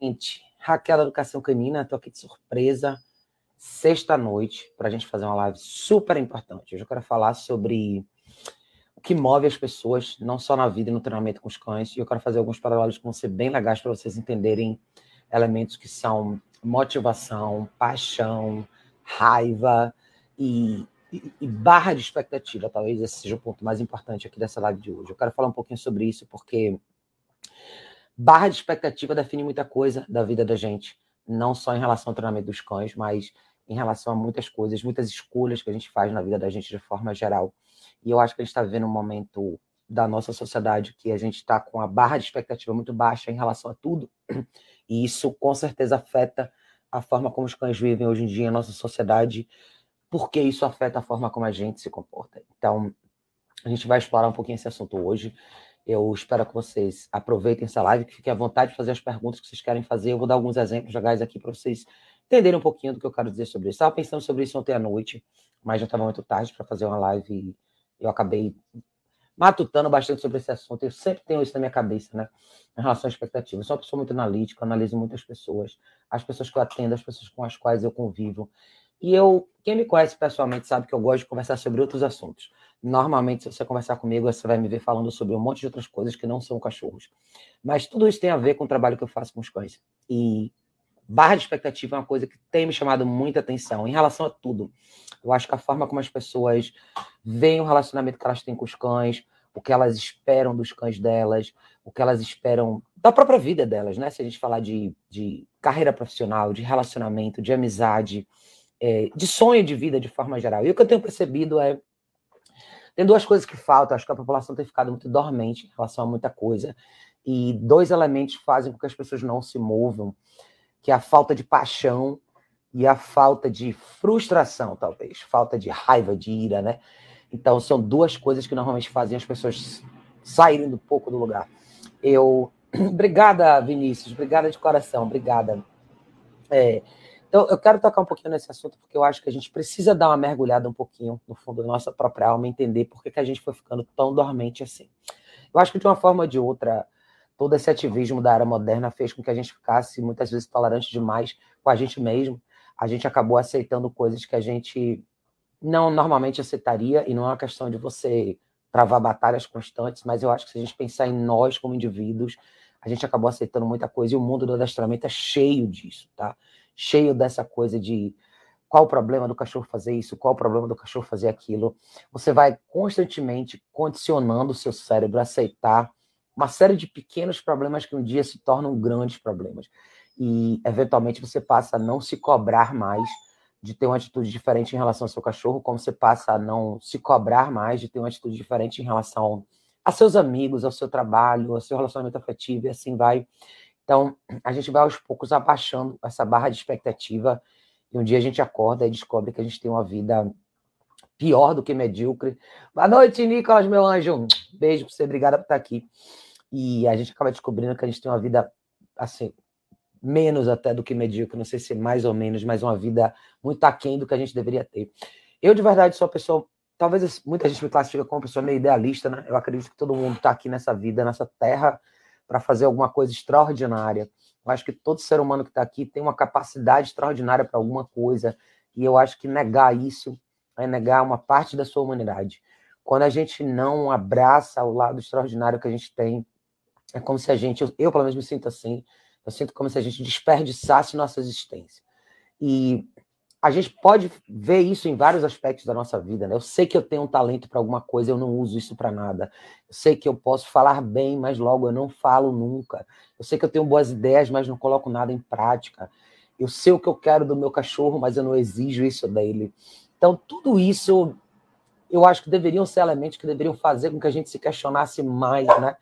Gente, Raquel da Educação Canina, tô aqui de surpresa, sexta-noite, para a gente fazer uma live super importante. Hoje eu quero falar sobre o que move as pessoas, não só na vida e no treinamento com os cães, e eu quero fazer alguns paralelos que vão ser bem legais para vocês entenderem elementos que são motivação, paixão, raiva e, e, e, barra de expectativa. Talvez esse seja o ponto mais importante aqui dessa live de hoje. Eu quero falar um pouquinho sobre isso porque barra de expectativa define muita coisa da vida da gente, não só em relação ao treinamento dos cães, mas em relação a muitas coisas, muitas escolhas que a gente faz na vida da gente de forma geral. E eu acho que a gente está vivendo um momento da nossa sociedade que a gente está com a barra de expectativa muito baixa em relação a tudo, e isso com certeza afeta a forma como os cães vivem hoje em dia em nossa sociedade, porque isso afeta a forma como a gente se comporta. Então, a gente vai explorar um pouquinho esse assunto hoje. Eu espero que vocês aproveitem essa live, que fiquem à vontade de fazer as perguntas que vocês querem fazer. Eu vou dar alguns exemplos legais aqui para vocês entenderem um pouquinho do que eu quero dizer sobre isso. Estava pensando sobre isso ontem à noite, mas já estava muito tarde para fazer uma live eu acabei matutando bastante sobre esse assunto. Eu sempre tenho isso na minha cabeça, né? Em relação à expectativa. Eu sou uma pessoa muito analítica, analiso muitas pessoas, as pessoas que eu atendo, as pessoas com as quais eu convivo. E eu, quem me conhece pessoalmente sabe que eu gosto de conversar sobre outros assuntos. Normalmente, se você conversar comigo, você vai me ver falando sobre um monte de outras coisas que não são cachorros. Mas tudo isso tem a ver com o trabalho que eu faço com os cães. E barra de expectativa é uma coisa que tem me chamado muita atenção em relação a tudo. Eu acho que a forma como as pessoas veem o relacionamento que elas têm com os cães, o que elas esperam dos cães delas, o que elas esperam da própria vida delas, né? Se a gente falar de, de carreira profissional, de relacionamento, de amizade, é, de sonho de vida de forma geral. E o que eu tenho percebido é. Tem duas coisas que faltam. Acho que a população tem ficado muito dormente em relação a muita coisa. E dois elementos fazem com que as pessoas não se movam que é a falta de paixão e a falta de frustração, talvez, falta de raiva, de ira, né? Então, são duas coisas que normalmente fazem as pessoas saírem do pouco do lugar. Eu. Obrigada, Vinícius, obrigada de coração, obrigada. É, então, eu quero tocar um pouquinho nesse assunto, porque eu acho que a gente precisa dar uma mergulhada um pouquinho no fundo da nossa própria alma, entender por que, que a gente foi ficando tão dormente assim. Eu acho que de uma forma ou de outra, todo esse ativismo da era moderna fez com que a gente ficasse muitas vezes tolerante demais com a gente mesmo. A gente acabou aceitando coisas que a gente não normalmente aceitaria, e não é uma questão de você travar batalhas constantes, mas eu acho que se a gente pensar em nós como indivíduos, a gente acabou aceitando muita coisa, e o mundo do adestramento é cheio disso, tá? Cheio dessa coisa de qual o problema do cachorro fazer isso, qual o problema do cachorro fazer aquilo. Você vai constantemente condicionando o seu cérebro a aceitar uma série de pequenos problemas que um dia se tornam grandes problemas. E, eventualmente, você passa a não se cobrar mais de ter uma atitude diferente em relação ao seu cachorro, como você passa a não se cobrar mais de ter uma atitude diferente em relação a seus amigos, ao seu trabalho, ao seu relacionamento afetivo, e assim vai. Então, a gente vai aos poucos abaixando essa barra de expectativa, e um dia a gente acorda e descobre que a gente tem uma vida pior do que medíocre. Boa noite, Nicolas, meu anjo. Beijo pra você, obrigada por estar aqui. E a gente acaba descobrindo que a gente tem uma vida, assim, menos até do que medíocre, não sei se mais ou menos, mas uma vida muito aquém do que a gente deveria ter. Eu, de verdade, sou uma pessoa, talvez muita gente me classifica como uma pessoa meio idealista, né? Eu acredito que todo mundo está aqui nessa vida, nessa terra, para fazer alguma coisa extraordinária. Eu acho que todo ser humano que está aqui tem uma capacidade extraordinária para alguma coisa, e eu acho que negar isso é negar uma parte da sua humanidade. Quando a gente não abraça o lado extraordinário que a gente tem, é como se a gente, eu, pelo menos me sinto assim, eu sinto como se a gente desperdiçasse nossa existência. E a gente pode ver isso em vários aspectos da nossa vida, né? Eu sei que eu tenho um talento para alguma coisa, eu não uso isso para nada. Eu sei que eu posso falar bem, mas logo eu não falo nunca. Eu sei que eu tenho boas ideias, mas não coloco nada em prática. Eu sei o que eu quero do meu cachorro, mas eu não exijo isso dele. Então, tudo isso eu acho que deveriam ser elementos que deveriam fazer com que a gente se questionasse mais, né?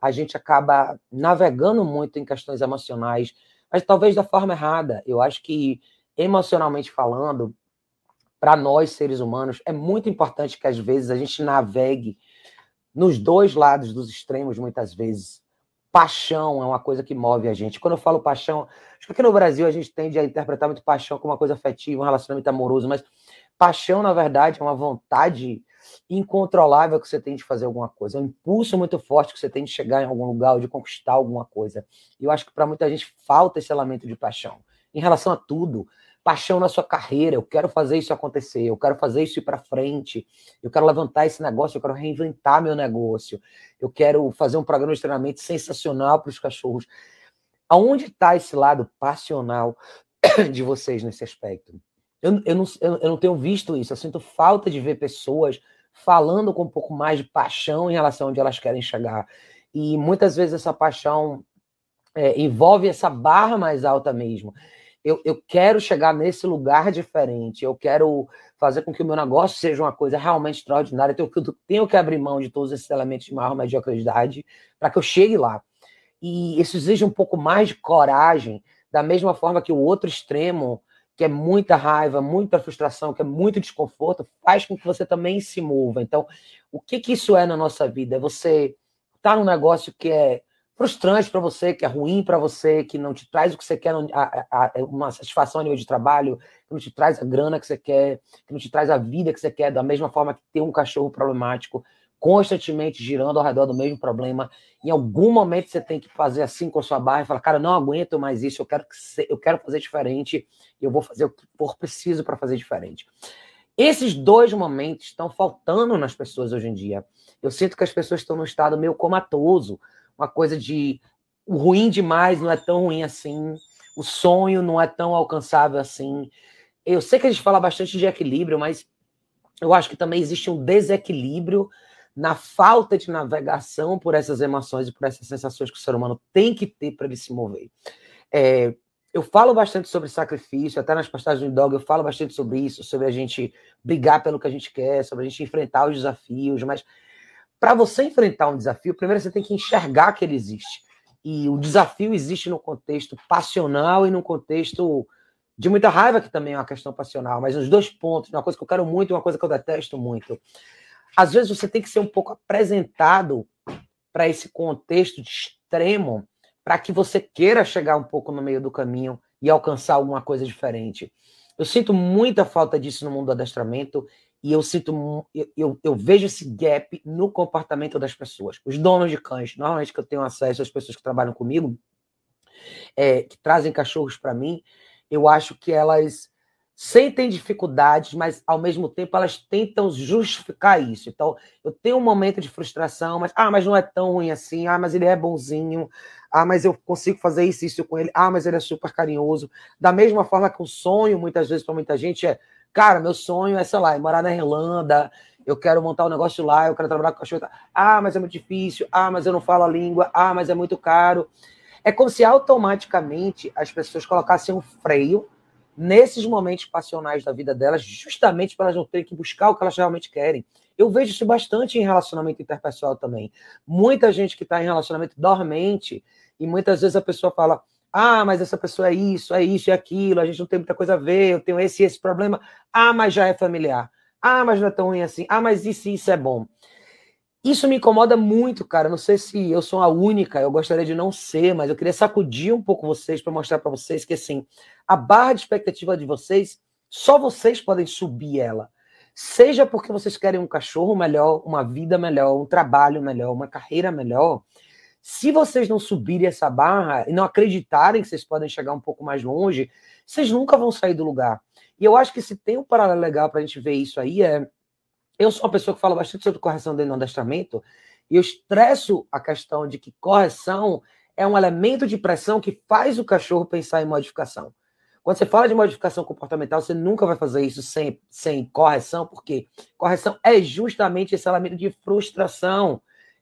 a gente acaba navegando muito em questões emocionais, mas talvez da forma errada. Eu acho que, emocionalmente falando, para nós seres humanos, é muito importante que às vezes a gente navegue nos dois lados dos extremos, muitas vezes. Paixão é uma coisa que move a gente. Quando eu falo paixão, acho que aqui no Brasil a gente tende a interpretar muito paixão como uma coisa afetiva, um relacionamento amoroso, mas paixão, na verdade, é uma vontade incontrolável que você tem de fazer alguma coisa, é um impulso muito forte que você tem de chegar em algum lugar ou de conquistar alguma coisa. E eu acho que para muita gente falta esse elemento de paixão. Em relação a tudo, paixão na sua carreira, eu quero fazer isso acontecer, eu quero fazer isso ir para frente, eu quero levantar esse negócio, eu quero reinventar meu negócio, eu quero fazer um programa de treinamento sensacional para os cachorros. Aonde está esse lado passional de vocês nesse aspecto? Eu, eu, não, eu, eu não tenho visto isso, eu sinto falta de ver pessoas falando com um pouco mais de paixão em relação a onde elas querem chegar. E muitas vezes essa paixão é, envolve essa barra mais alta mesmo eu, eu quero chegar nesse lugar diferente, eu quero fazer com que o meu negócio seja uma coisa realmente extraordinária, então eu tenho que abrir mão de todos esses elementos de maior mediocridade para que eu chegue lá. E isso exige um pouco mais de coragem, da mesma forma que o outro extremo, que é muita raiva, muita frustração, que é muito desconforto, faz com que você também se mova. Então, o que, que isso é na nossa vida? É você estar tá num negócio que é frustrante para você, que é ruim para você, que não te traz o que você quer, a, a, uma satisfação a nível de trabalho, que não te traz a grana que você quer, que não te traz a vida que você quer, da mesma forma que ter um cachorro problemático constantemente girando ao redor do mesmo problema. Em algum momento você tem que fazer assim com a sua barra e falar, cara, não aguento mais isso, eu quero que eu quero fazer diferente, eu vou fazer o que for preciso para fazer diferente. Esses dois momentos estão faltando nas pessoas hoje em dia. Eu sinto que as pessoas estão num estado meio comatoso uma coisa de o ruim demais não é tão ruim assim, o sonho não é tão alcançável assim. Eu sei que a gente fala bastante de equilíbrio, mas eu acho que também existe um desequilíbrio na falta de navegação por essas emoções e por essas sensações que o ser humano tem que ter para ele se mover. É, eu falo bastante sobre sacrifício, até nas postagens do Dog eu falo bastante sobre isso, sobre a gente brigar pelo que a gente quer, sobre a gente enfrentar os desafios, mas para você enfrentar um desafio, primeiro você tem que enxergar que ele existe. E o desafio existe no contexto passional e no contexto de muita raiva, que também é uma questão passional, mas os dois pontos, uma coisa que eu quero muito e uma coisa que eu detesto muito. Às vezes você tem que ser um pouco apresentado para esse contexto de extremo, para que você queira chegar um pouco no meio do caminho e alcançar alguma coisa diferente. Eu sinto muita falta disso no mundo do adestramento e eu sinto, eu, eu, vejo esse gap no comportamento das pessoas. Os donos de cães, normalmente que eu tenho acesso às pessoas que trabalham comigo, é, que trazem cachorros para mim, eu acho que elas sentem dificuldades, mas ao mesmo tempo elas tentam justificar isso. Então, eu tenho um momento de frustração, mas ah, mas não é tão ruim assim. Ah, mas ele é bonzinho. Ah, mas eu consigo fazer isso isso com ele. Ah, mas ele é super carinhoso. Da mesma forma que o sonho muitas vezes para muita gente é Cara, meu sonho é, sei lá, é morar na Irlanda, eu quero montar um negócio lá, eu quero trabalhar com cachorro. Ah, mas é muito difícil. Ah, mas eu não falo a língua. Ah, mas é muito caro. É como se automaticamente as pessoas colocassem um freio nesses momentos passionais da vida delas, justamente para elas não terem que buscar o que elas realmente querem. Eu vejo isso bastante em relacionamento interpessoal também. Muita gente que está em relacionamento dormente, e muitas vezes a pessoa fala: ah, mas essa pessoa é isso, é isso é aquilo, a gente não tem muita coisa a ver, eu tenho esse e esse problema. Ah, mas já é familiar. Ah, mas não é tão ruim assim. Ah, mas isso isso é bom. Isso me incomoda muito, cara. Não sei se eu sou a única, eu gostaria de não ser, mas eu queria sacudir um pouco vocês para mostrar para vocês que assim, a barra de expectativa de vocês, só vocês podem subir ela. Seja porque vocês querem um cachorro melhor, uma vida melhor, um trabalho melhor, uma carreira melhor, se vocês não subirem essa barra e não acreditarem que vocês podem chegar um pouco mais longe, vocês nunca vão sair do lugar. E eu acho que se tem um paralelo legal para a gente ver isso aí é. Eu sou uma pessoa que fala bastante sobre correção do adestramento, e eu estresso a questão de que correção é um elemento de pressão que faz o cachorro pensar em modificação. Quando você fala de modificação comportamental, você nunca vai fazer isso sem, sem correção, porque correção é justamente esse elemento de frustração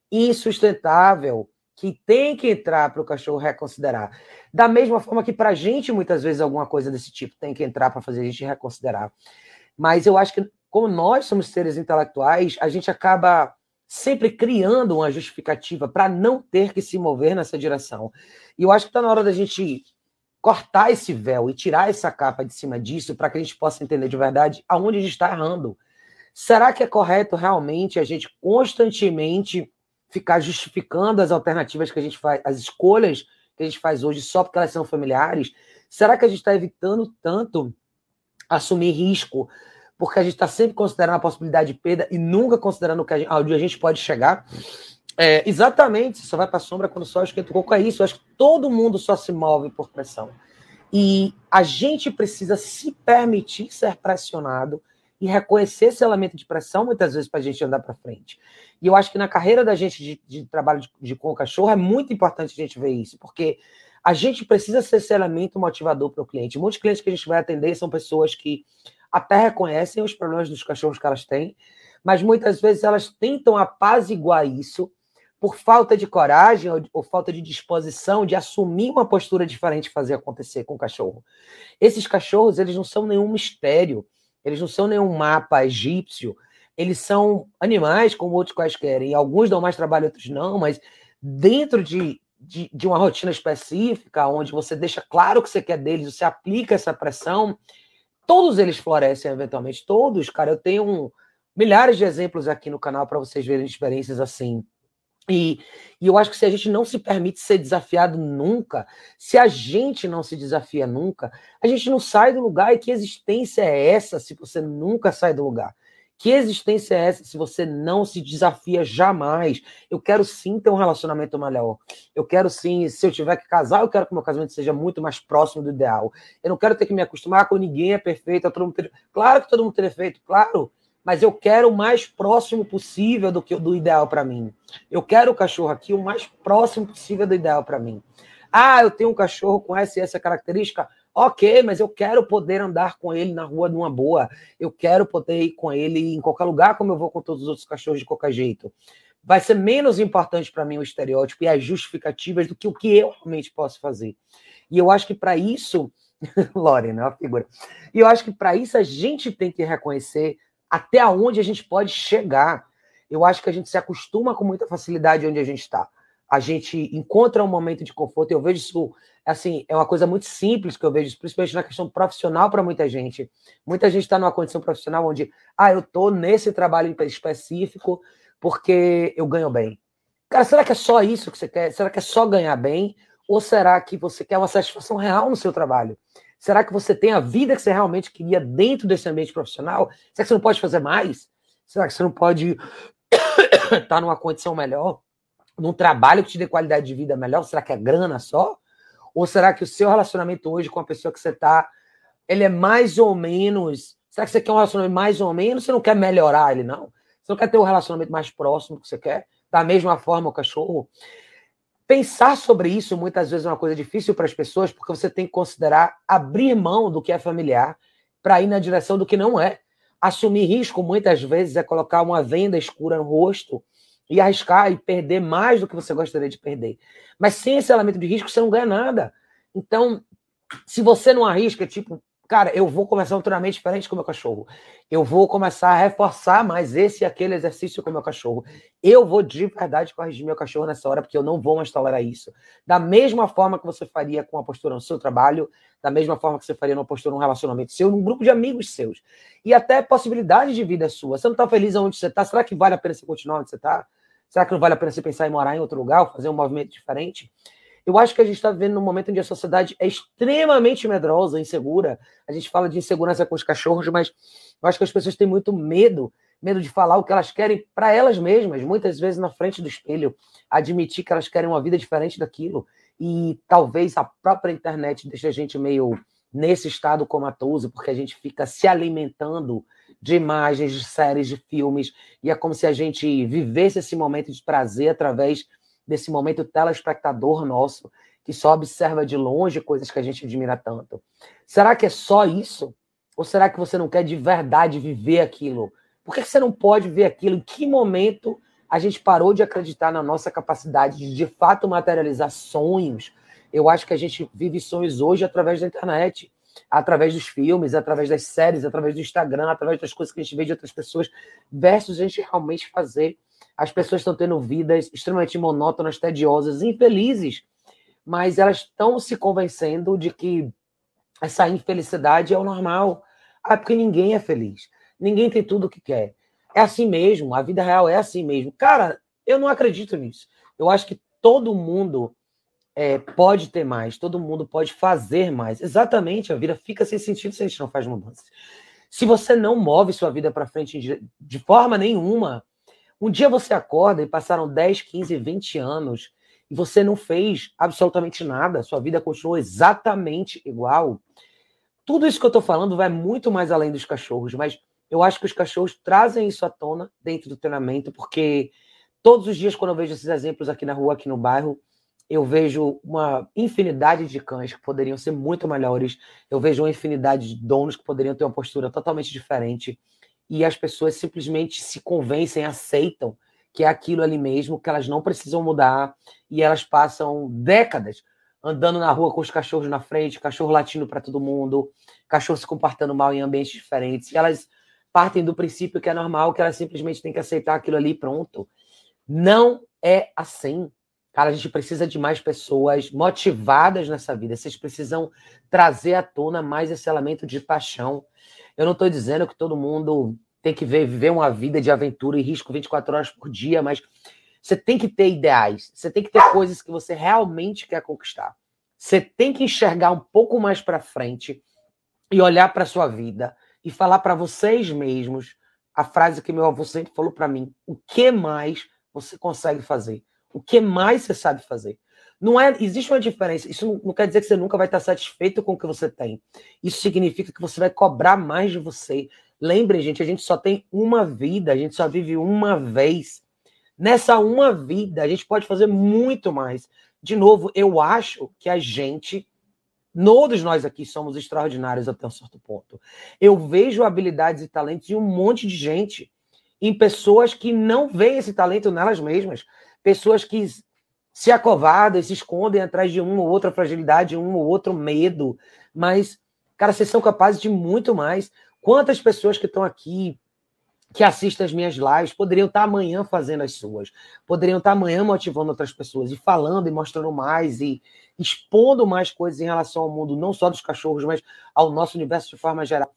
insustentável que tem que entrar para o cachorro reconsiderar. Da mesma forma que para a gente, muitas vezes, alguma coisa desse tipo tem que entrar para fazer a gente reconsiderar. Mas eu acho que, como nós somos seres intelectuais, a gente acaba sempre criando uma justificativa para não ter que se mover nessa direção. E eu acho que está na hora da gente cortar esse véu e tirar essa capa de cima disso para que a gente possa entender de verdade aonde a gente está errando. Será que é correto realmente a gente constantemente ficar justificando as alternativas que a gente faz, as escolhas que a gente faz hoje só porque elas são familiares? Será que a gente está evitando tanto assumir risco porque a gente está sempre considerando a possibilidade de perda e nunca considerando que a onde a gente pode chegar. É, exatamente, só vai para a sombra quando o sol esquenta o coco. É isso. Eu acho que todo mundo só se move por pressão. E a gente precisa se permitir ser pressionado e reconhecer esse elemento de pressão muitas vezes para a gente andar para frente. E eu acho que na carreira da gente de, de trabalho de, de, com o cachorro é muito importante a gente ver isso, porque a gente precisa ser esse elemento motivador para o cliente. Muitos clientes que a gente vai atender são pessoas que até reconhecem os problemas dos cachorros que elas têm, mas muitas vezes elas tentam apaziguar isso por falta de coragem ou, ou, falta de disposição de assumir uma postura diferente fazer acontecer com o cachorro. Esses cachorros, eles não são nenhum mistério, eles não são nenhum mapa egípcio, eles são animais como outros quaisquer. E alguns dão mais trabalho, outros não, mas dentro de, de, de, uma rotina específica, onde você deixa claro o que você quer deles, você aplica essa pressão, todos eles florescem eventualmente. Todos, cara. Eu tenho milhares de exemplos aqui no canal para vocês verem experiências assim. E, e, eu acho que se a gente não se permite ser desafiado nunca, se a gente não se desafia nunca, a gente não sai do lugar. E que existência é essa se você nunca sai do lugar? Que existência é essa se você não se desafia jamais? Eu quero sim ter um relacionamento melhor. Eu quero sim, se eu tiver que casar, eu quero que meu casamento seja muito mais próximo do ideal. Eu não quero ter que me acostumar com ninguém é perfeito, todo mundo ter... Claro que todo mundo tem defeito, claro mas eu quero o mais próximo possível do que do ideal para mim. Eu quero o cachorro aqui o mais próximo possível do ideal para mim. Ah, eu tenho um cachorro com essa e essa característica. Ok, mas eu quero poder andar com ele na rua numa boa. Eu quero poder ir com ele em qualquer lugar, como eu vou com todos os outros cachorros de qualquer jeito. Vai ser menos importante para mim o estereótipo e as justificativas do que o que eu realmente posso fazer. E eu acho que para isso, Lore, né, uma figura. E eu acho que para isso a gente tem que reconhecer até onde a gente pode chegar. Eu acho que a gente se acostuma com muita facilidade onde a gente está. A gente encontra um momento de conforto. Eu vejo isso, assim, é uma coisa muito simples que eu vejo, principalmente na questão profissional para muita gente. Muita gente está numa condição profissional onde, ah, eu estou nesse trabalho específico porque eu ganho bem. Cara, será que é só isso que você quer? Será que é só ganhar bem? Ou será que você quer uma satisfação real no seu trabalho? Será que você tem a vida que você realmente queria dentro desse ambiente profissional? Será que você não pode fazer mais? Será que você não pode estar numa condição melhor? Num trabalho que te dê qualidade de vida melhor? Será que é grana só? Ou será que o seu relacionamento hoje com a pessoa que você está, ele é mais ou menos. Será que você quer um relacionamento mais ou menos? Você não quer melhorar ele, não? Você não quer ter um relacionamento mais próximo que você quer? Da mesma forma o cachorro? Pensar sobre isso muitas vezes é uma coisa difícil para as pessoas, porque você tem que considerar abrir mão do que é familiar para ir na direção do que não é. Assumir risco muitas vezes é colocar uma venda escura no rosto e arriscar e perder mais do que você gostaria de perder. Mas sem esse elemento de risco, você não ganha nada. Então, se você não arrisca, tipo, cara, eu vou começar um treinamento diferente com o meu cachorro. Eu vou começar a reforçar mais esse e aquele exercício com o meu cachorro. Eu vou de verdade corrigir meu cachorro nessa hora, porque eu não vou mais tolerar isso. Da mesma forma que você faria com a postura no seu trabalho, da mesma forma que você faria numa postura num relacionamento seu, num grupo de amigos seus. E até possibilidades de vida sua. Você não está feliz onde você está? Será que vale a pena você continuar onde você está? Será que não vale a pena você pensar em morar em outro lugar, fazer um movimento diferente? Eu acho que a gente está vivendo num momento onde a sociedade é extremamente medrosa, insegura. A gente fala de insegurança com os cachorros, mas eu acho que as pessoas têm muito medo, medo de falar o que elas querem para elas mesmas, muitas vezes na frente do espelho, admitir que elas querem uma vida diferente daquilo. E talvez a própria internet deixe a gente meio nesse estado comatoso, porque a gente fica se alimentando de imagens, de séries, de filmes, e é como se a gente vivesse esse momento de prazer através desse momento telespectador nosso, que só observa de longe coisas que a gente admira tanto. Será que é só isso? Ou será que você não quer de verdade viver aquilo? Por que você não pode ver aquilo? Em que momento a gente parou de acreditar na nossa capacidade de de fato materializar sonhos? Eu acho que a gente vive sonhos hoje através da internet, através dos filmes, através das séries, através do Instagram, através das coisas que a gente vê de outras pessoas, versus a gente realmente fazer as pessoas estão tendo vidas extremamente monótonas, tediosas, infelizes, mas elas estão se convencendo de que essa infelicidade é o normal. Ah, porque ninguém é feliz. Ninguém tem tudo o que quer. É assim mesmo, a vida real é assim mesmo. Cara, eu não acredito nisso. Eu acho que todo mundo é, pode ter mais, todo mundo pode fazer mais. Exatamente, a vida fica sem sentido se a gente não faz mudanças. Se você não move sua vida para frente de, forma nenhuma, um dia você acorda e passaram 10, 15, 20 anos e você não fez absolutamente nada, sua vida continuou exatamente igual. Tudo isso que eu estou falando vai muito mais além dos cachorros, mas eu acho que os cachorros trazem isso à tona dentro do treinamento, porque todos os dias, quando eu vejo esses exemplos aqui na rua, aqui no bairro, eu vejo uma infinidade de cães que poderiam ser muito melhores, eu vejo uma infinidade de donos que poderiam ter uma postura totalmente diferente, e as pessoas simplesmente se convencem, aceitam que é aquilo ali mesmo, que elas não precisam mudar, e elas passam décadas andando na rua com os cachorros na frente, cachorro latindo para todo mundo, cachorro se comportando mal em ambientes diferentes, e elas partem do princípio que é normal, que elas simplesmente têm que aceitar aquilo ali pronto. Não é assim. Cara, a gente precisa de mais pessoas motivadas nessa vida. Vocês precisam trazer à tona mais esse elemento de paixão. Eu não estou dizendo que todo mundo tem que ver, viver uma vida de aventura e risco 24 horas por dia, mas você tem que ter ideais, você tem que ter coisas que você realmente quer conquistar. Você tem que enxergar um pouco mais para frente e olhar para sua vida e falar para vocês mesmos a frase que meu avô sempre falou para mim: o que mais você consegue fazer? O que mais você sabe fazer? Não é, existe uma diferença. Isso não, quer dizer que você nunca vai estar satisfeito com o que você tem. Isso significa que você vai cobrar mais de você. Lembre, gente, a gente só tem uma vida, a gente só vive uma vez. Nessa uma vida, a gente pode fazer muito mais. De novo, eu acho que a gente, todos nós aqui somos extraordinários até um certo ponto. Eu vejo habilidades e talentos em um monte de gente, em pessoas que não veem esse talento nelas mesmas, pessoas que se acovardam, se escondem atrás de uma ou outra fragilidade, um ou outro medo, mas, cara, vocês são capazes de muito mais. Quantas pessoas que estão aqui, que assistem as minhas lives, poderiam estar amanhã fazendo as suas, poderiam estar amanhã motivando outras pessoas, e falando e mostrando mais, e expondo mais coisas em relação ao mundo, não só dos cachorros, mas ao nosso universo de forma geral.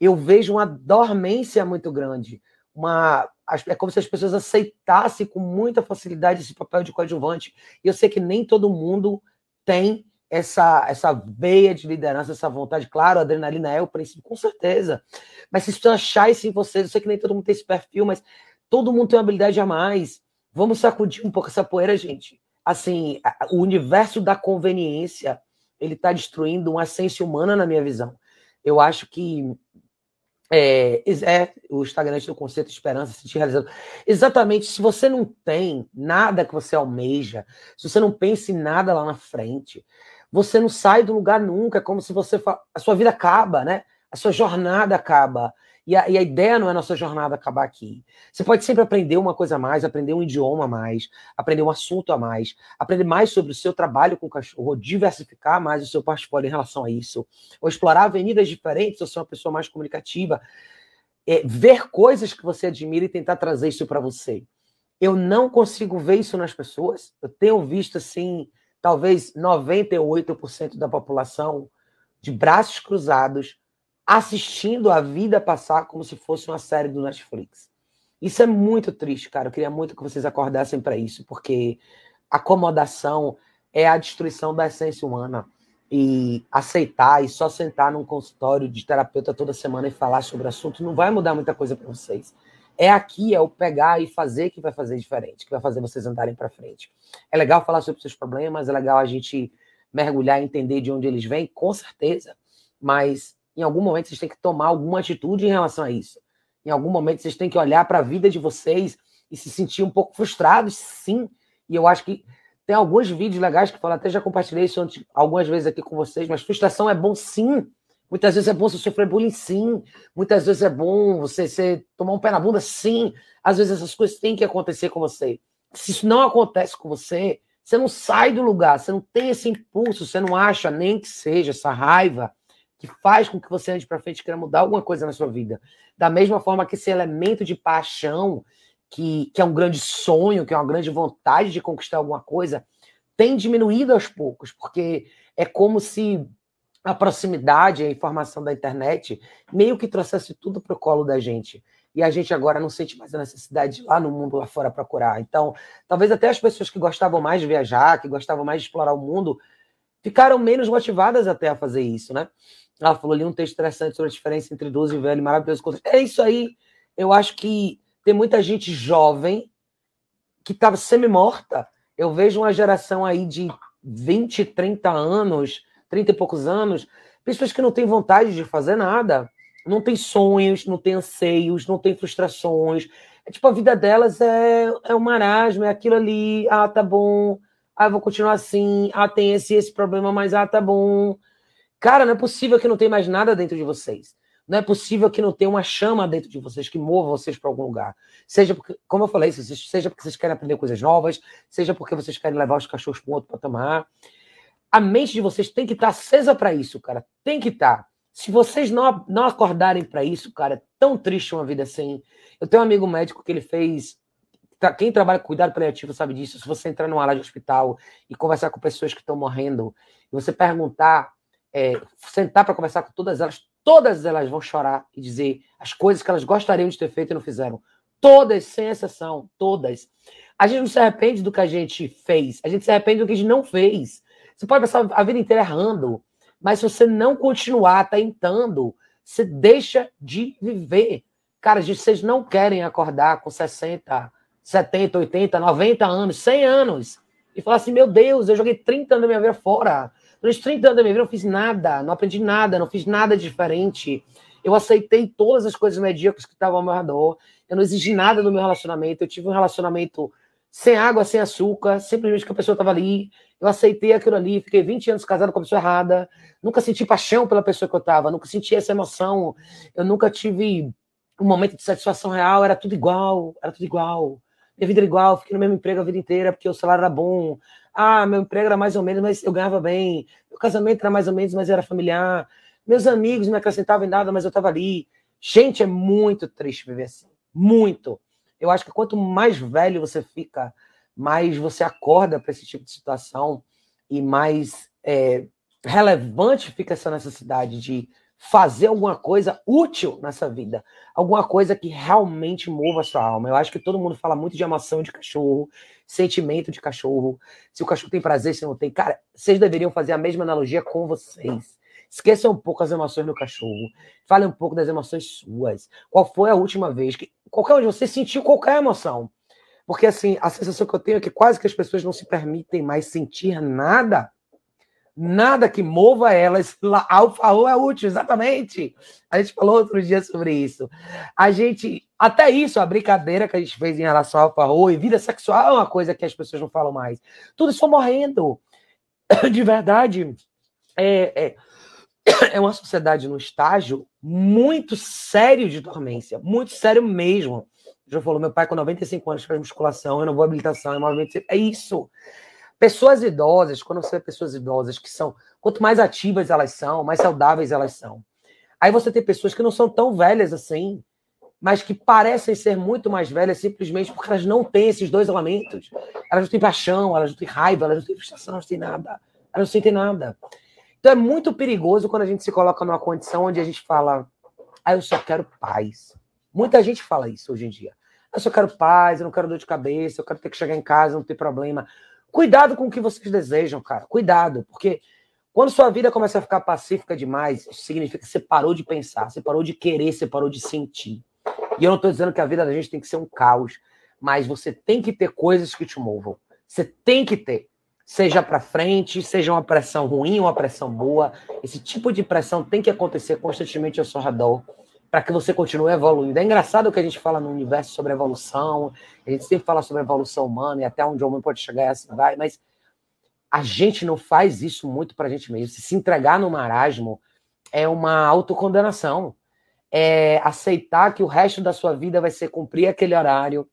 Eu vejo uma dormência muito grande, uma é como se as pessoas aceitassem com muita facilidade esse papel de coadjuvante. E eu sei que nem todo mundo tem essa, essa veia de liderança, essa vontade. Claro, a adrenalina é o princípio, com certeza. Mas vocês precisam achar isso em vocês. Eu sei que nem todo mundo tem esse perfil, mas todo mundo tem uma habilidade a mais. Vamos sacudir um pouco essa poeira, gente. Assim, o universo da conveniência, ele está destruindo uma essência humana na minha visão. Eu acho que é, é, o Instagram do conceito esperança, se sentir. Exatamente, se você não tem nada que você almeja, se você não pensa em nada lá na frente, você não sai do lugar nunca, é como se você. A sua vida acaba, né? A sua jornada acaba. E a, e a, ideia não é a nossa jornada acabar aqui. Você pode sempre aprender uma coisa a mais, aprender um idioma a mais, aprender um assunto a mais, aprender mais sobre o seu trabalho com o cachorro, diversificar mais o seu portfólio em relação a isso, ou explorar avenidas diferentes, ou ser uma pessoa mais comunicativa. É, ver coisas que você admira e tentar trazer isso para você. Eu não consigo ver isso nas pessoas. Eu tenho visto assim talvez 98% da população de braços cruzados assistindo a vida passar como se fosse uma série do Netflix. Isso é muito triste, cara. Eu queria muito que vocês acordassem para isso, porque acomodação é a destruição da essência humana. E aceitar e só sentar num consultório de terapeuta toda semana e falar sobre o assunto não vai mudar muita coisa para vocês. É aqui, é o pegar e fazer que vai fazer diferente, que vai fazer vocês andarem para frente. É legal falar sobre seus problemas, é legal a gente mergulhar e entender de onde eles vêm, com certeza. Mas em algum momento vocês têm que tomar alguma atitude em relação a isso. Em algum momento vocês têm que olhar para a vida de vocês e se sentir um pouco frustrados, sim. E eu acho que tem alguns vídeos legais que eu até já compartilhei isso algumas vezes aqui com vocês, mas frustração é bom sim. Muitas vezes é bom você sofrer bullying, sim. Muitas vezes é bom você, você tomar um pé na bunda, sim. Às vezes essas coisas têm que acontecer com você. Se isso não acontece com você, você não sai do lugar, você não tem esse impulso, você não acha nem que seja essa raiva que faz com que você ande para frente e queira mudar alguma coisa na sua vida. Da mesma forma que esse elemento de paixão, que, que é um grande sonho, que é uma grande vontade de conquistar alguma coisa, tem diminuído aos poucos, porque é como se a proximidade, a informação da internet, meio que trouxesse tudo para o colo da gente. E a gente agora não sente mais a necessidade de ir lá no mundo lá fora procurar. Então, talvez até as pessoas que gostavam mais de viajar, que gostavam mais de explorar o mundo, ficaram menos motivadas até a fazer isso, né? Ela falou ali um texto interessante sobre a diferença entre idoso e velho, maravilhoso. É isso aí. Eu acho que tem muita gente jovem que estava semi-morta. Eu vejo uma geração aí de 20, 30 anos, 30 e poucos anos, pessoas que não têm vontade de fazer nada, não têm sonhos, não têm anseios, não têm frustrações. É, tipo, a vida delas é, é um marasmo, é aquilo ali, ah, tá bom, ah, vou continuar assim, ah, tem esse esse problema, mas ah, tá bom. Cara, não é possível que não tenha mais nada dentro de vocês. Não é possível que não tenha uma chama dentro de vocês que mova vocês para algum lugar. Seja porque, como eu falei, seja porque vocês querem aprender coisas novas, seja porque vocês querem levar os cachorros para um outro patamar. A mente de vocês tem que estar tá acesa para isso, cara. Tem que estar. Tá. Se vocês não, não acordarem para isso, cara, é tão triste uma vida assim. Eu tenho um amigo médico que ele fez. Quem trabalha com cuidado paliativo sabe disso. Se você entrar numa área de hospital e conversar com pessoas que estão morrendo, e você perguntar, é, sentar para conversar com todas elas, todas elas vão chorar e dizer as coisas que elas gostariam de ter feito e não fizeram. Todas, sem exceção, todas. A gente não se arrepende do que a gente fez, a gente se arrepende do que a gente não fez. Você pode passar a vida inteira errando, mas se você não continuar tentando, você deixa de viver. Cara, vocês não querem acordar com 60, 70, 80, 90 anos, 100 anos e falar assim: meu Deus, eu joguei 30 anos da minha vida fora. Durante 30 anos da minha vida, eu não fiz nada, não aprendi nada, não fiz nada diferente. Eu aceitei todas as coisas medíocres que estavam ao meu redor. Eu não exigi nada do meu relacionamento. Eu tive um relacionamento sem água, sem açúcar, simplesmente que a pessoa estava ali. Eu aceitei aquilo ali, fiquei 20 anos casado com a pessoa errada. Nunca senti paixão pela pessoa que eu estava, nunca senti essa emoção. Eu nunca tive um momento de satisfação real, era tudo igual, era tudo igual. Minha vida era igual, fiquei no mesmo emprego a vida inteira porque o salário era bom, ah, meu emprego era mais ou menos, mas eu ganhava bem. Meu casamento era mais ou menos, mas era familiar. Meus amigos não acrescentavam em nada, mas eu estava ali. Gente, é muito triste viver assim. Muito. Eu acho que quanto mais velho você fica, mais você acorda para esse tipo de situação e mais é, relevante fica essa necessidade de fazer alguma coisa útil nessa vida, alguma coisa que realmente mova a sua alma. Eu acho que todo mundo fala muito de emoção de cachorro, sentimento de cachorro, se o cachorro tem prazer, se não tem. Cara, vocês deveriam fazer a mesma analogia com vocês. Esqueçam um pouco as emoções do cachorro. Falem um pouco das emoções suas. Qual foi a última vez que qualquer um de vocês sentiu qualquer emoção? Porque assim, a sensação que eu tenho é que quase que as pessoas não se permitem mais sentir nada nada que mova elas. Alfa ou é útil, exatamente. A gente falou outro dia sobre isso. A gente, até isso, a brincadeira que a gente fez em relação ao Alfa e vida sexual é uma coisa que as pessoas não falam mais. Tudo isso morrendo. De verdade, é, é, é uma sociedade num estágio muito sério de dormência, muito sério mesmo. Já falou, meu pai com 95 anos faz musculação, eu não vou habilitação, é movimento. É isso. Pessoas idosas, quando você vê pessoas idosas que são, quanto mais ativas elas são, mais saudáveis elas são. Aí você tem pessoas que não são tão velhas assim, mas que parecem ser muito mais velhas simplesmente porque elas não têm esses dois elementos. Elas não têm paixão, elas não têm raiva, elas não têm frustração, elas não têm nada. Elas não sentem nada. Então é muito perigoso quando a gente se coloca numa condição onde a gente fala, ah, eu só quero paz. Muita gente fala isso hoje em dia. Eu só quero paz, eu não quero dor de cabeça, eu quero ter que chegar em casa, não ter problema. Cuidado com o que vocês desejam, cara. Cuidado, porque quando sua vida começa a ficar pacífica demais, isso significa que você parou de pensar, você parou de querer, você parou de sentir. E eu não estou dizendo que a vida da gente tem que ser um caos, mas você tem que ter coisas que te movam. Você tem que ter. Seja para frente, seja uma pressão ruim, uma pressão boa. Esse tipo de pressão tem que acontecer constantemente ao seu redor para que você continue evoluindo. É engraçado que a gente fala no universo sobre evolução, a gente sempre fala sobre evolução humana e até onde o homem pode chegar e assim vai, mas a gente não faz isso muito para a gente mesmo. Se se entregar no marasmo é uma autocondenação. É aceitar que o resto da sua vida vai ser cumprir aquele horário,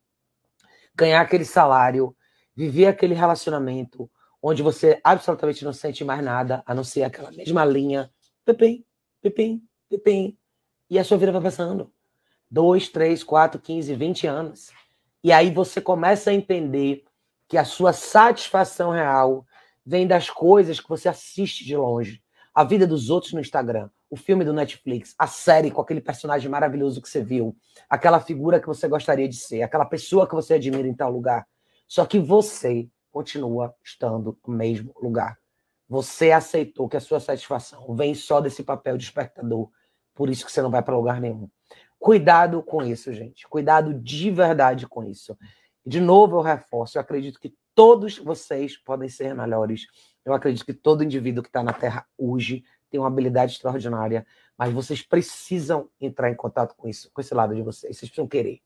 ganhar aquele salário, viver aquele relacionamento onde você absolutamente não sente mais nada, a não ser aquela mesma linha, pepim, pepim, pepim, e a sua vida vai passando. Dois, três, quatro, quinze, vinte anos. E aí você começa a entender que a sua satisfação real vem das coisas que você assiste de longe. A vida dos outros no Instagram, o filme do Netflix, a série com aquele personagem maravilhoso que você viu, aquela figura que você gostaria de ser, aquela pessoa que você admira em tal lugar. Só que você continua estando no mesmo lugar. Você aceitou que a sua satisfação vem só desse papel de espectador, por isso que você não vai para lugar nenhum. Cuidado com isso, gente. Cuidado de verdade com isso. De novo, eu reforço, eu acredito que todos vocês podem ser melhores. Eu acredito que todo indivíduo que está na Terra hoje tem uma habilidade extraordinária, mas vocês precisam entrar em contato com isso, com esse lado de vocês. Vocês precisam querer.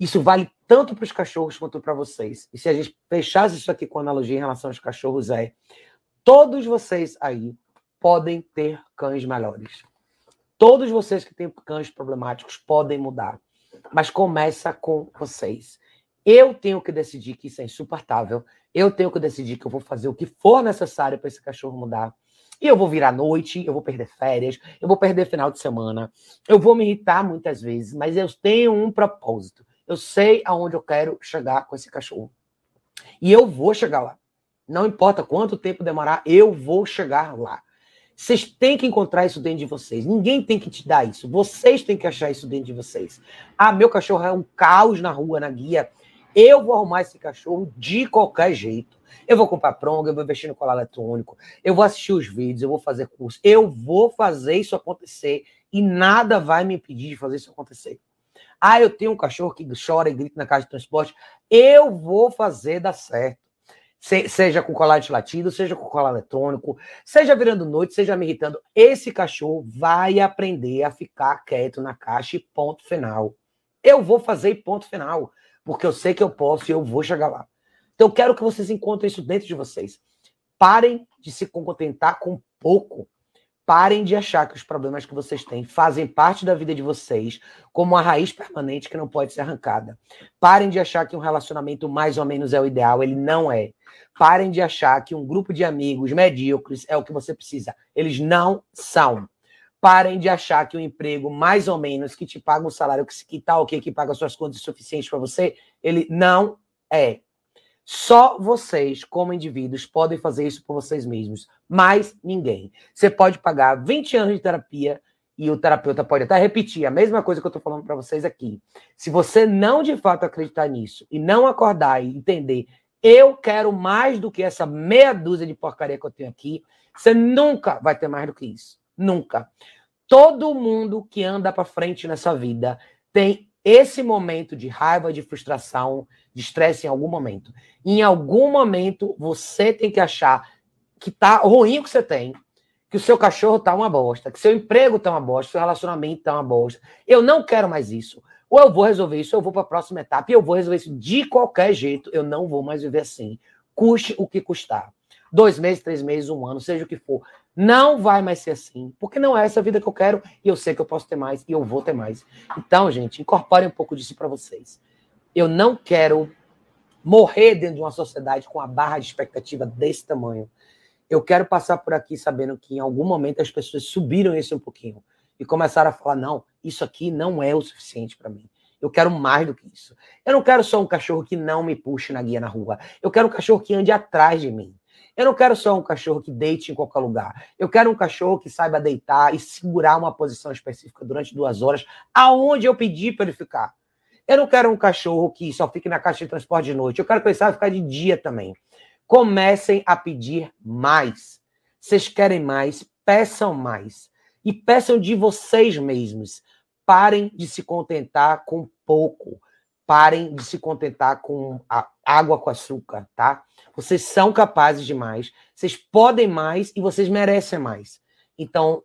Isso vale tanto para os cachorros quanto para vocês. E se a gente fechasse isso aqui com analogia em relação aos cachorros, é todos vocês aí podem ter cães melhores. Todos vocês que têm cães problemáticos podem mudar. Mas começa com vocês. Eu tenho que decidir que isso é insuportável. Eu tenho que decidir que eu vou fazer o que for necessário para esse cachorro mudar. E eu vou virar noite, eu vou perder férias, eu vou perder final de semana, eu vou me irritar muitas vezes, mas eu tenho um propósito. Eu sei aonde eu quero chegar com esse cachorro. E eu vou chegar lá. Não importa quanto tempo demorar, eu vou chegar lá. Vocês têm que encontrar isso dentro de vocês. Ninguém tem que te dar isso. Vocês têm que achar isso dentro de vocês. Ah, meu cachorro é um caos na rua, na guia. Eu vou arrumar esse cachorro de qualquer jeito. Eu vou comprar pronga, eu vou investir no colar eletrônico, eu vou assistir os vídeos, eu vou fazer curso. Eu vou fazer isso acontecer e nada vai me impedir de fazer isso acontecer. Ah, eu tenho um cachorro que chora e grita na caixa de transporte. Eu vou fazer dar certo. Se, seja com colar de latido, seja com colar eletrônico, seja virando noite, seja me irritando. Esse cachorro vai aprender a ficar quieto na caixa e ponto final. Eu vou fazer ponto final, porque eu sei que eu posso e eu vou chegar lá. Então, eu quero que vocês encontrem isso dentro de vocês. Parem de se contentar com pouco. Parem de achar que os problemas que vocês têm fazem parte da vida de vocês, como uma raiz permanente que não pode ser arrancada. Parem de achar que um relacionamento mais ou menos é o ideal, ele não é. Parem de achar que um grupo de amigos medíocres é o que você precisa. Eles não são. Parem de achar que um emprego mais ou menos que te paga um salário que, que tá ok, que paga suas contas suficientes para você, ele não é. Só vocês, como indivíduos, podem fazer isso por vocês mesmos. Mais ninguém. Você pode pagar 20 anos de terapia e o terapeuta pode até repetir a mesma coisa que eu estou falando para vocês aqui. Se você não de fato acreditar nisso e não acordar e entender, eu quero mais do que essa meia dúzia de porcaria que eu tenho aqui, você nunca vai ter mais do que isso. Nunca. Todo mundo que anda para frente nessa vida tem esse momento de raiva, de frustração, de estresse em algum momento. Em algum momento você tem que achar que tá ruim que você tem, que o seu cachorro tá uma bosta, que seu emprego tá uma bosta, seu relacionamento tá uma bosta. Eu não quero mais isso. Ou eu vou resolver isso, ou eu vou para a próxima etapa e eu vou resolver isso de qualquer jeito. Eu não vou mais viver assim. Custe o que custar. Dois meses, três meses, um ano, seja o que for. Não vai mais ser assim, porque não é essa vida que eu quero e eu sei que eu posso ter mais e eu vou ter mais. Então, gente, incorporem um pouco disso para vocês. Eu não quero morrer dentro de uma sociedade com a barra de expectativa desse tamanho. Eu quero passar por aqui sabendo que em algum momento as pessoas subiram isso um pouquinho e começaram a falar: não, isso aqui não é o suficiente para mim. Eu quero mais do que isso. Eu não quero só um cachorro que não me puxe na guia na rua. Eu quero um cachorro que ande atrás de mim. Eu não quero só um cachorro que deite em qualquer lugar. Eu quero um cachorro que saiba deitar e segurar uma posição específica durante duas horas, aonde eu pedir para ele ficar. Eu não quero um cachorro que só fique na caixa de transporte de noite. Eu quero que ele saiba ficar de dia também. Comecem a pedir mais. Vocês querem mais? Peçam mais. E peçam de vocês mesmos. Parem de se contentar com pouco. Parem de se contentar com água com açúcar, tá? Vocês são capazes de mais, vocês podem mais e vocês merecem mais. Então,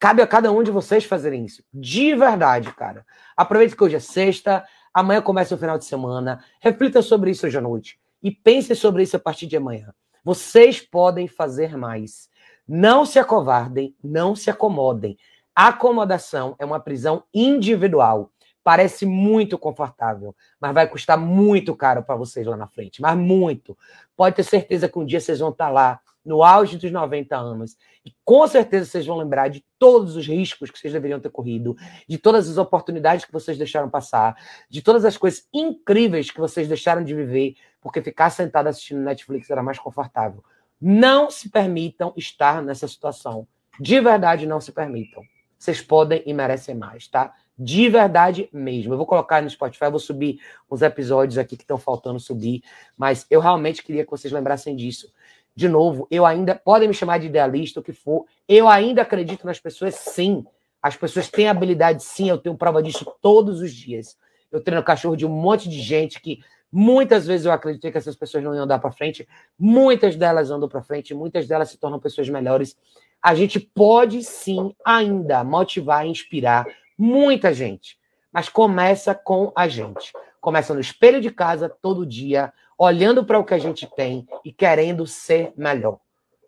cabe a cada um de vocês fazerem isso. De verdade, cara. Aproveite que hoje é sexta, amanhã começa o final de semana. Reflita sobre isso hoje à noite. E pense sobre isso a partir de amanhã. Vocês podem fazer mais. Não se acovardem, não se acomodem. A acomodação é uma prisão individual. Parece muito confortável, mas vai custar muito caro para vocês lá na frente. Mas muito. Pode ter certeza que um dia vocês vão estar tá lá, no auge dos 90 anos, e com certeza vocês vão lembrar de todos os riscos que vocês deveriam ter corrido, de todas as oportunidades que vocês deixaram passar, de todas as coisas incríveis que vocês deixaram de viver, porque ficar sentado assistindo Netflix era mais confortável. Não se permitam estar nessa situação. De verdade, não se permitam. Vocês podem e merecem mais, tá? De verdade mesmo. Eu vou colocar no Spotify, vou subir uns episódios aqui que estão faltando subir, mas eu realmente queria que vocês lembrassem disso. De novo, eu ainda. Podem me chamar de idealista, o que for. Eu ainda acredito nas pessoas, sim. As pessoas têm habilidade, sim. Eu tenho prova disso todos os dias. Eu treino cachorro de um monte de gente que muitas vezes eu acreditei que essas pessoas não iam dar para frente. Muitas delas andam para frente, muitas delas se tornam pessoas melhores. A gente pode sim ainda motivar e inspirar muita gente, mas começa com a gente. Começa no espelho de casa todo dia, olhando para o que a gente tem e querendo ser melhor.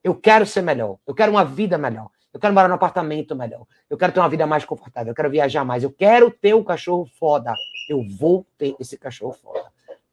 Eu quero ser melhor, eu quero uma vida melhor. Eu quero morar num apartamento melhor. Eu quero ter uma vida mais confortável. Eu quero viajar mais. Eu quero ter um cachorro foda. Eu vou ter esse cachorro foda.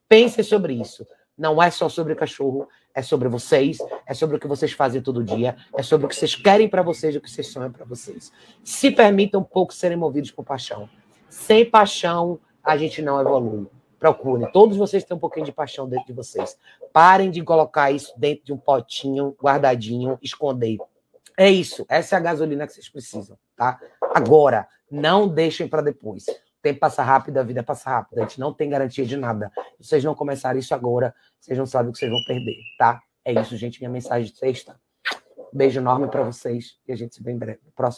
Pense sobre isso. Não é só sobre cachorro, é sobre vocês, é sobre o que vocês fazem todo dia, é sobre o que vocês querem para vocês, o que vocês sonham para vocês. Se permitam um pouco serem movidos por paixão. Sem paixão, a gente não evolui. Procurem. Todos vocês têm um pouquinho de paixão dentro de vocês. Parem de colocar isso dentro de um potinho, guardadinho, esconder. É isso. Essa é a gasolina que vocês precisam, tá? Agora, não deixem para depois. Tempo passa rápido, a vida passa rápido. A gente não tem garantia de nada. Se vocês não começarem isso agora, vocês não sabem o que vocês vão perder, tá? É isso, gente. Minha mensagem de sexta. Beijo enorme para vocês e a gente se vê em breve. Próximo